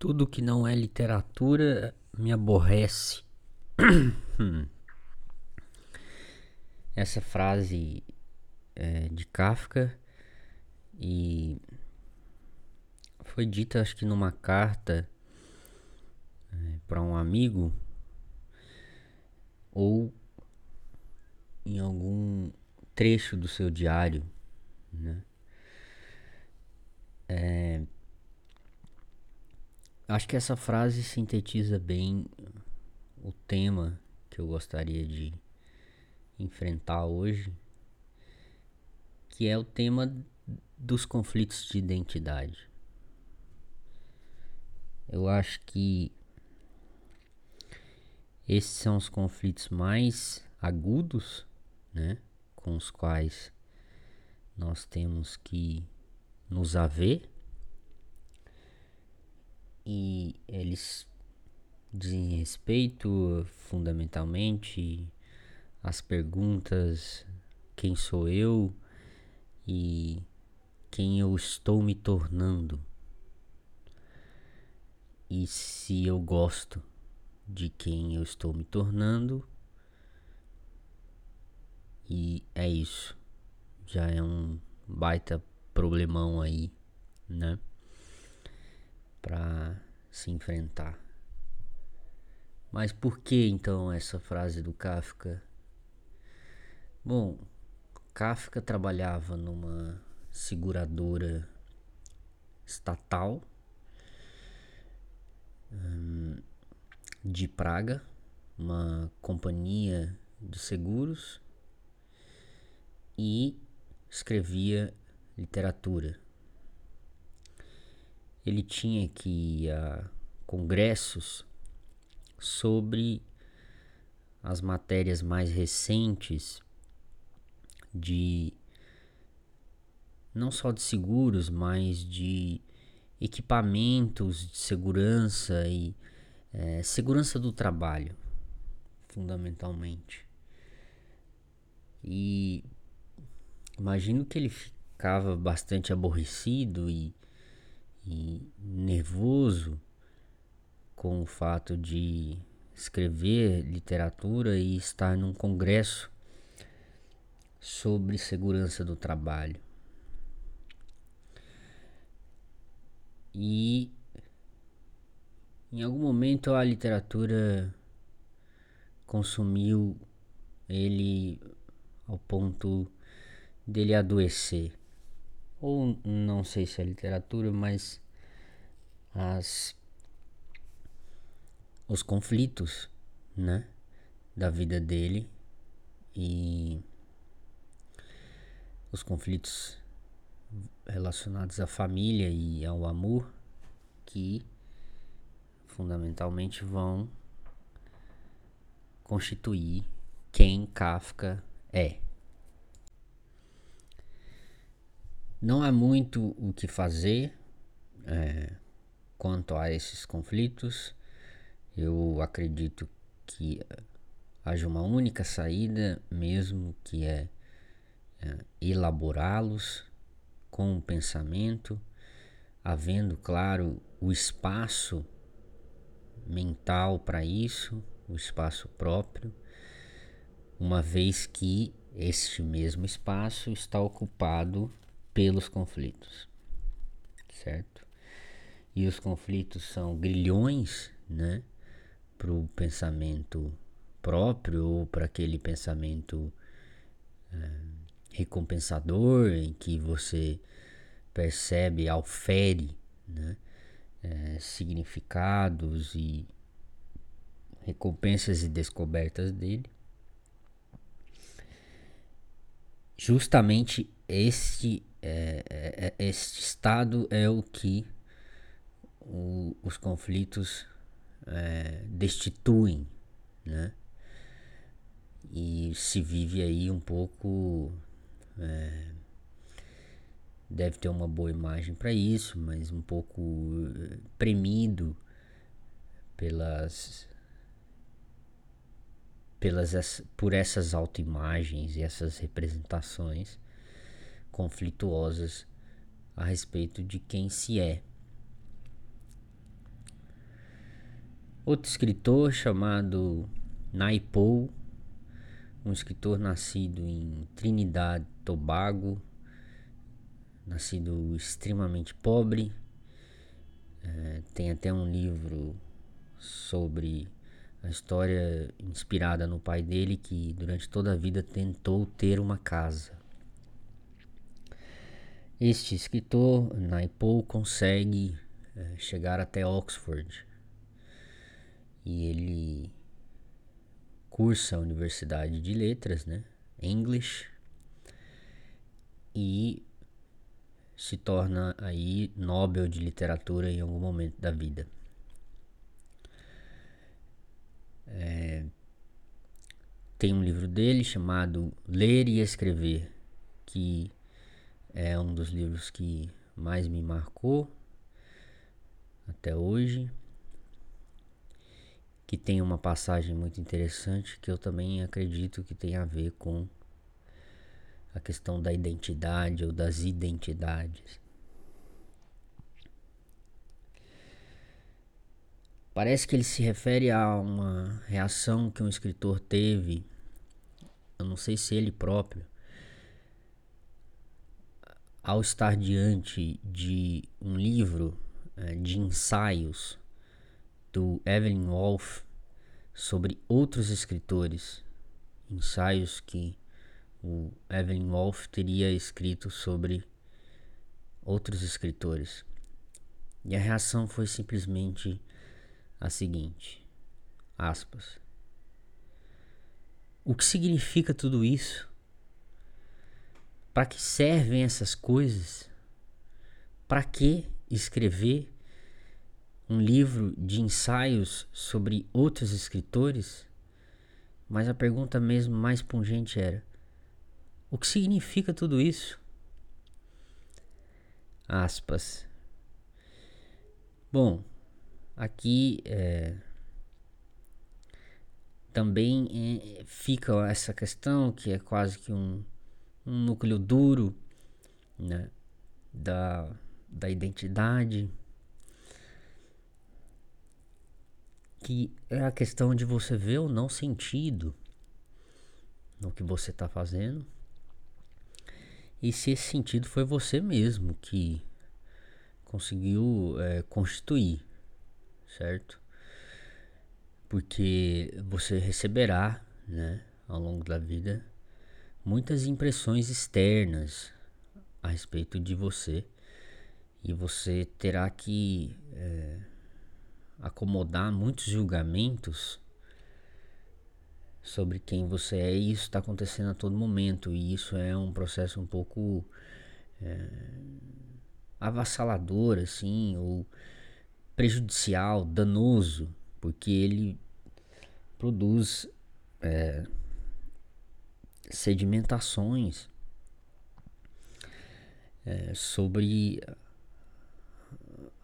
Tudo que não é literatura me aborrece. Essa frase é de Kafka e foi dita, acho que numa carta é, para um amigo ou em algum trecho do seu diário, né? É, Acho que essa frase sintetiza bem o tema que eu gostaria de enfrentar hoje, que é o tema dos conflitos de identidade. Eu acho que esses são os conflitos mais agudos, né, com os quais nós temos que nos haver e eles dizem respeito fundamentalmente às perguntas quem sou eu e quem eu estou me tornando. E se eu gosto de quem eu estou me tornando e é isso. Já é um baita problemão aí né? Para se enfrentar. Mas por que então essa frase do Kafka? Bom, Kafka trabalhava numa seguradora estatal hum, de Praga, uma companhia de seguros, e escrevia literatura ele tinha que ir a congressos sobre as matérias mais recentes de não só de seguros, mas de equipamentos de segurança e é, segurança do trabalho, fundamentalmente. E imagino que ele ficava bastante aborrecido e e nervoso com o fato de escrever literatura e estar num congresso sobre segurança do trabalho. E em algum momento a literatura consumiu ele ao ponto dele adoecer ou não sei se é literatura, mas as os conflitos, né, da vida dele e os conflitos relacionados à família e ao amor que fundamentalmente vão constituir quem Kafka é. Não há muito o que fazer é, quanto a esses conflitos. Eu acredito que haja uma única saída, mesmo que é, é elaborá-los com o pensamento, havendo, claro, o espaço mental para isso, o espaço próprio, uma vez que este mesmo espaço está ocupado pelos conflitos, certo? E os conflitos são grilhões, né, para o pensamento próprio ou para aquele pensamento é, recompensador em que você percebe, alfere, né, é, significados e recompensas e descobertas dele. Justamente este é, é, é, este estado é o que o, os conflitos é, destituem, né? E se vive aí um pouco. É, deve ter uma boa imagem para isso, mas um pouco é, premido pelas pelas por essas autoimagens e essas representações conflituosas a respeito de quem se é. Outro escritor chamado Naipaul, um escritor nascido em Trinidad Tobago, nascido extremamente pobre, é, tem até um livro sobre a história inspirada no pai dele que durante toda a vida tentou ter uma casa. Este escritor, Naipaul, consegue é, chegar até Oxford e ele cursa a Universidade de Letras, né, English, e se torna aí Nobel de Literatura em algum momento da vida. É, tem um livro dele chamado Ler e Escrever, que é um dos livros que mais me marcou até hoje. Que tem uma passagem muito interessante que eu também acredito que tem a ver com a questão da identidade ou das identidades. Parece que ele se refere a uma reação que um escritor teve, eu não sei se ele próprio, ao estar diante de um livro é, de ensaios do Evelyn Wolf sobre outros escritores, ensaios que o Evelyn Wolf teria escrito sobre outros escritores. E a reação foi simplesmente a seguinte: aspas. O que significa tudo isso? Para que servem essas coisas? Para que escrever um livro de ensaios sobre outros escritores? Mas a pergunta mesmo mais pungente era: o que significa tudo isso? Aspas. Bom, aqui é, também é, fica essa questão que é quase que um, um núcleo duro né, da, da identidade, que é a questão de você ver ou não sentido no que você está fazendo e se esse sentido foi você mesmo que conseguiu é, constituir, certo? Porque você receberá, né, ao longo da vida, muitas impressões externas a respeito de você. E você terá que é, acomodar muitos julgamentos sobre quem você é. E isso está acontecendo a todo momento. E isso é um processo um pouco é, avassalador assim ou prejudicial, danoso, porque ele produz é, sedimentações é, sobre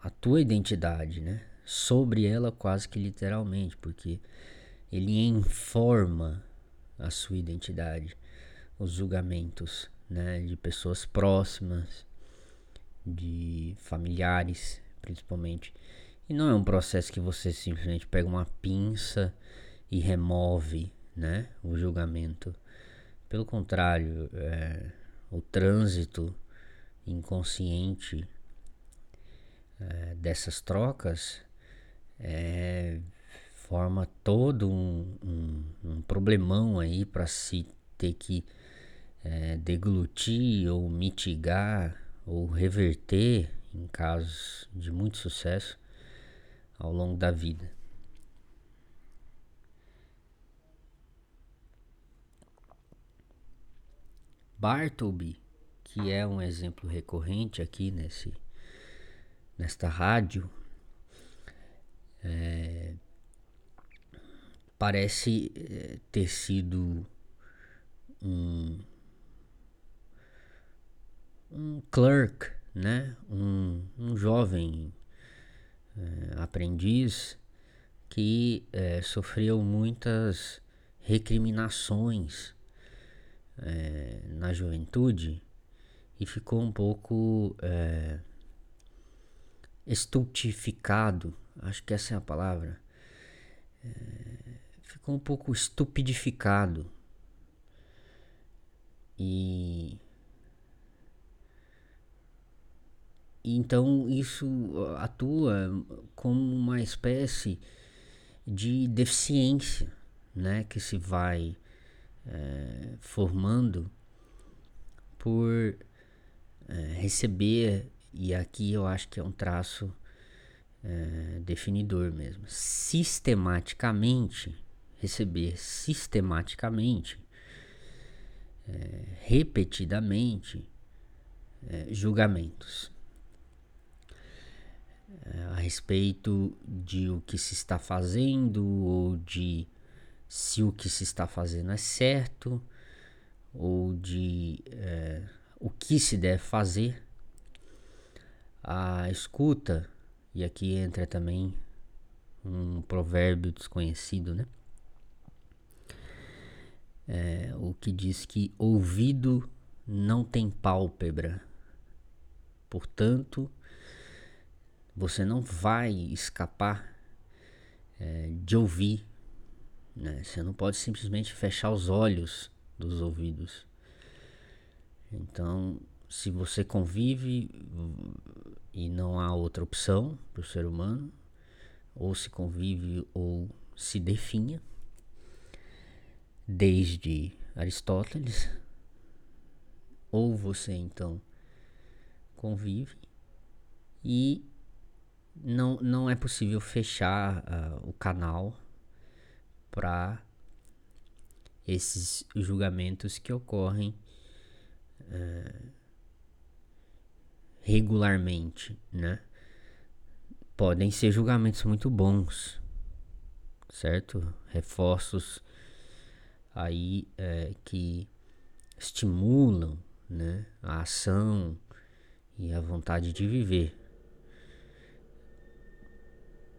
a tua identidade, né? Sobre ela quase que literalmente, porque ele informa a sua identidade, os julgamentos né, de pessoas próximas, de familiares, principalmente. E não é um processo que você simplesmente pega uma pinça e remove né, o julgamento. Pelo contrário, é, o trânsito inconsciente é, dessas trocas é forma todo um, um, um problemão aí para se ter que é, deglutir ou mitigar ou reverter em casos de muito sucesso ao longo da vida. Bartleby, que é um exemplo recorrente aqui nesse nesta rádio, é, parece eh, ter sido um, um clerk, né? um, um jovem é, aprendiz que é, sofreu muitas recriminações é, na juventude e ficou um pouco estultificado, acho que essa é a palavra, é, ficou um pouco estupidificado. E então isso atua como uma espécie de deficiência, né, que se vai é, formando por é, receber e aqui eu acho que é um traço é, definidor mesmo. Sistematicamente, receber sistematicamente, repetidamente, julgamentos a respeito de o que se está fazendo ou de se o que se está fazendo é certo ou de é, o que se deve fazer. A escuta e aqui entra também um provérbio desconhecido, né? É, o que diz que ouvido não tem pálpebra, portanto, você não vai escapar é, de ouvir, né? Você não pode simplesmente fechar os olhos dos ouvidos. Então, se você convive e não há outra opção para o ser humano, ou se convive ou se definha, desde Aristóteles, ou você então convive e não, não é possível fechar uh, o canal para esses julgamentos que ocorrem uh, regularmente, né? Podem ser julgamentos muito bons, certo? Reforços aí é, que estimulam, né, a ação e a vontade de viver.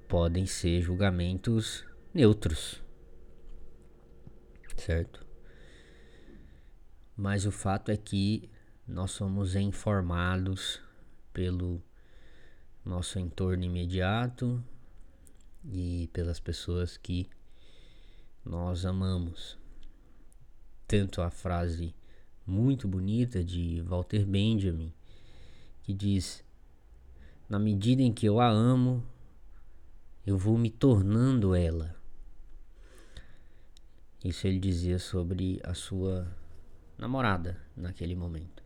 Podem ser julgamentos neutros, certo? Mas o fato é que nós somos informados pelo nosso entorno imediato e pelas pessoas que nós amamos. Tanto a frase muito bonita de Walter Benjamin, que diz: Na medida em que eu a amo, eu vou me tornando ela. Isso ele dizia sobre a sua namorada naquele momento.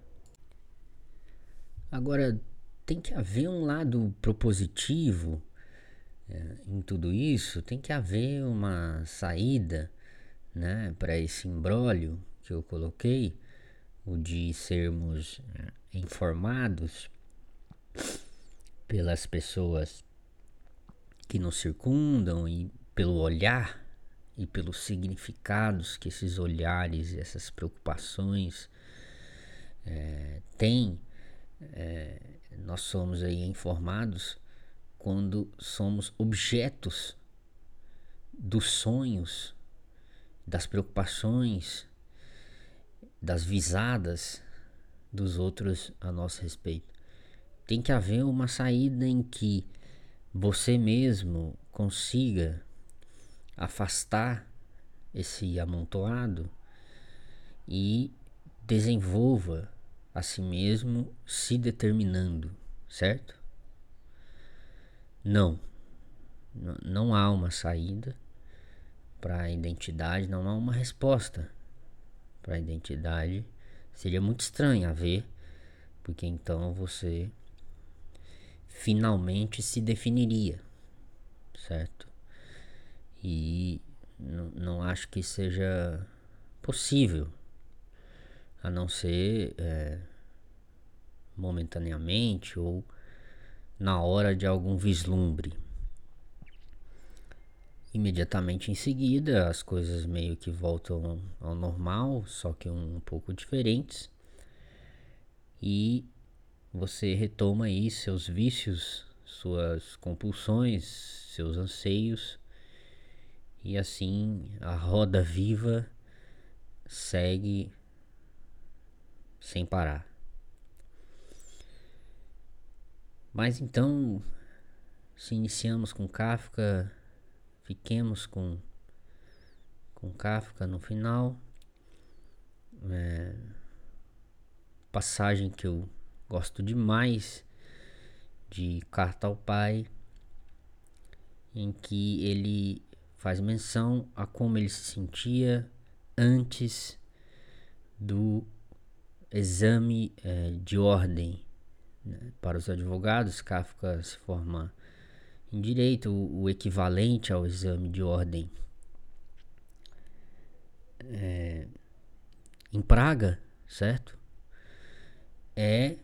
Agora, tem que haver um lado propositivo é, em tudo isso, tem que haver uma saída né, para esse imbróglio que eu coloquei, o de sermos é, informados pelas pessoas que nos circundam e pelo olhar e pelos significados que esses olhares, essas preocupações é, têm. É, nós somos aí informados quando somos objetos dos sonhos, das preocupações, das visadas dos outros a nosso respeito. Tem que haver uma saída em que você mesmo consiga afastar esse amontoado e desenvolva a si mesmo se determinando, certo? Não, não há uma saída para a identidade, não há uma resposta para a identidade. Seria muito estranho haver, porque então você finalmente se definiria, certo? E não acho que seja possível a não ser é, momentaneamente ou na hora de algum vislumbre. Imediatamente em seguida, as coisas meio que voltam ao normal, só que um, um pouco diferentes. E você retoma aí seus vícios, suas compulsões, seus anseios, e assim a roda viva segue sem parar. Mas então, se iniciamos com Kafka, fiquemos com, com Kafka no final. É, passagem que eu gosto demais de Carta ao Pai, em que ele faz menção a como ele se sentia antes do exame é, de ordem né? para os advogados. Kafka se forma em direito, o, o equivalente ao exame de ordem é, em Praga, certo? É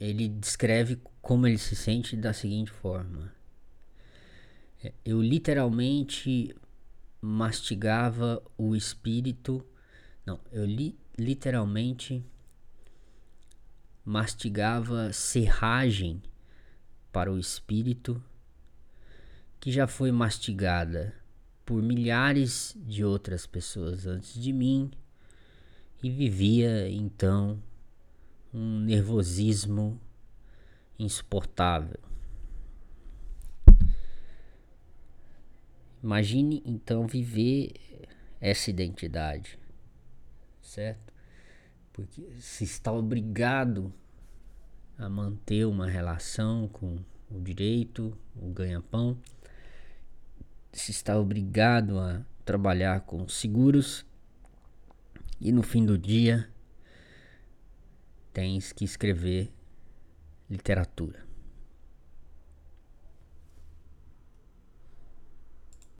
ele descreve como ele se sente da seguinte forma: eu literalmente mastigava o espírito, não, eu li, literalmente mastigava serragem para o espírito que já foi mastigada por milhares de outras pessoas antes de mim e vivia então um nervosismo insuportável. Imagine então viver essa identidade, certo? Porque se está obrigado a manter uma relação com o direito, o ganha-pão, se está obrigado a trabalhar com seguros e no fim do dia tens que escrever literatura.